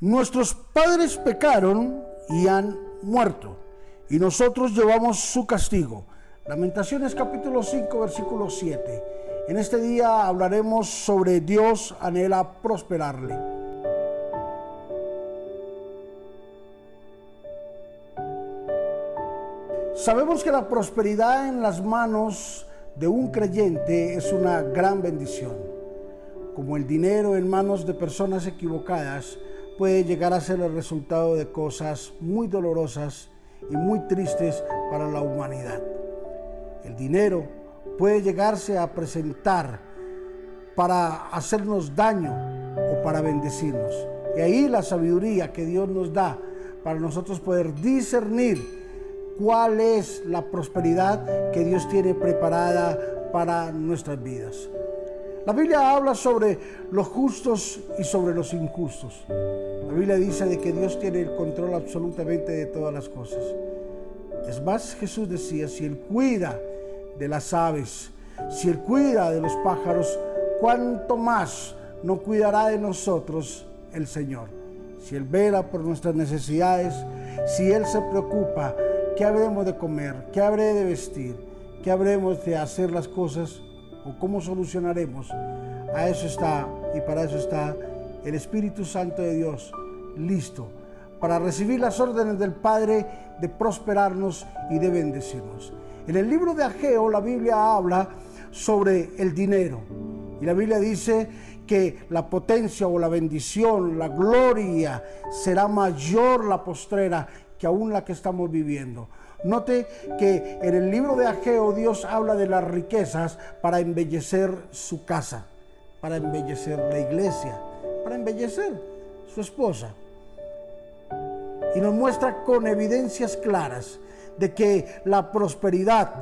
Nuestros padres pecaron y han muerto, y nosotros llevamos su castigo. Lamentaciones capítulo 5, versículo 7. En este día hablaremos sobre Dios anhela prosperarle. Sabemos que la prosperidad en las manos de un creyente es una gran bendición. Como el dinero en manos de personas equivocadas puede llegar a ser el resultado de cosas muy dolorosas y muy tristes para la humanidad. El dinero puede llegarse a presentar para hacernos daño o para bendecirnos. Y ahí la sabiduría que Dios nos da para nosotros poder discernir cuál es la prosperidad que Dios tiene preparada para nuestras vidas. La Biblia habla sobre los justos y sobre los injustos. La Biblia dice de que Dios tiene el control absolutamente de todas las cosas. Es más, Jesús decía, si Él cuida de las aves, si Él cuida de los pájaros, ¿cuánto más no cuidará de nosotros el Señor? Si Él vela por nuestras necesidades, si Él se preocupa ¿Qué habremos de comer? ¿Qué habré de vestir? ¿Qué habremos de hacer las cosas? ¿O cómo solucionaremos? A eso está y para eso está el Espíritu Santo de Dios listo para recibir las órdenes del Padre de prosperarnos y de bendecirnos. En el libro de Ageo la Biblia habla sobre el dinero y la Biblia dice que la potencia o la bendición, la gloria será mayor la postrera que aún la que estamos viviendo. Note que en el libro de Ageo Dios habla de las riquezas para embellecer su casa, para embellecer la iglesia, para embellecer su esposa. Y nos muestra con evidencias claras de que la prosperidad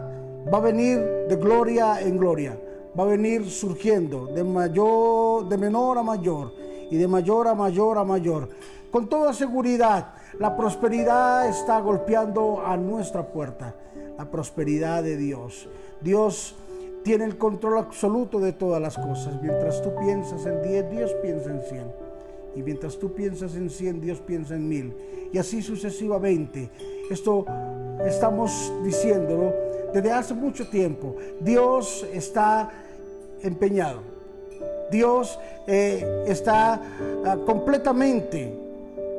va a venir de gloria en gloria, va a venir surgiendo de mayor de menor a mayor y de mayor a mayor a mayor. Con toda seguridad, la prosperidad está golpeando a nuestra puerta, la prosperidad de Dios. Dios tiene el control absoluto de todas las cosas. Mientras tú piensas en 10, Dios piensa en 100. Y mientras tú piensas en 100, Dios piensa en 1000. Y así sucesivamente. Esto estamos diciéndolo desde hace mucho tiempo. Dios está empeñado. Dios eh, está ah, completamente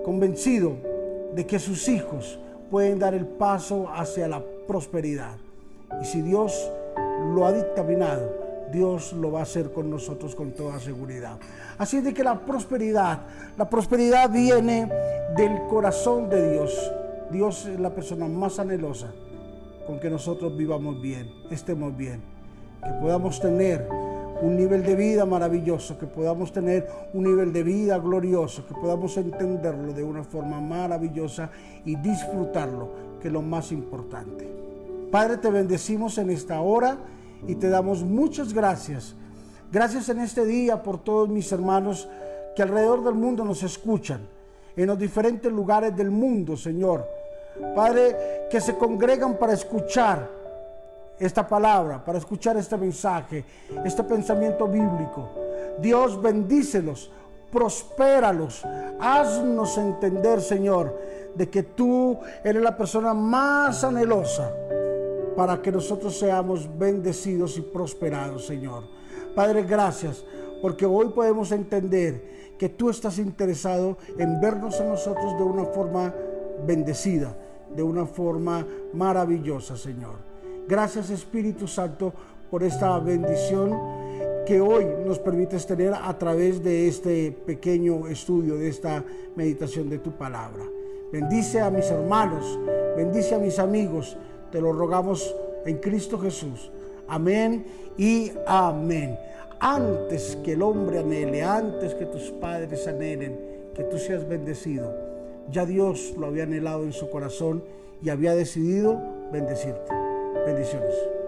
convencido de que sus hijos pueden dar el paso hacia la prosperidad. Y si Dios lo ha dictaminado, Dios lo va a hacer con nosotros con toda seguridad. Así de que la prosperidad, la prosperidad viene del corazón de Dios. Dios es la persona más anhelosa con que nosotros vivamos bien, estemos bien, que podamos tener un nivel de vida maravilloso, que podamos tener un nivel de vida glorioso, que podamos entenderlo de una forma maravillosa y disfrutarlo, que es lo más importante. Padre, te bendecimos en esta hora y te damos muchas gracias. Gracias en este día por todos mis hermanos que alrededor del mundo nos escuchan, en los diferentes lugares del mundo, Señor. Padre, que se congregan para escuchar esta palabra, para escuchar este mensaje, este pensamiento bíblico. Dios bendícelos, prospéralos, haznos entender, Señor, de que tú eres la persona más anhelosa para que nosotros seamos bendecidos y prosperados, Señor. Padre, gracias, porque hoy podemos entender que tú estás interesado en vernos a nosotros de una forma bendecida, de una forma maravillosa, Señor. Gracias Espíritu Santo por esta bendición que hoy nos permites tener a través de este pequeño estudio, de esta meditación de tu palabra. Bendice a mis hermanos, bendice a mis amigos, te lo rogamos en Cristo Jesús. Amén y amén. Antes que el hombre anhele, antes que tus padres anhelen, que tú seas bendecido, ya Dios lo había anhelado en su corazón y había decidido bendecirte. Bendiciones.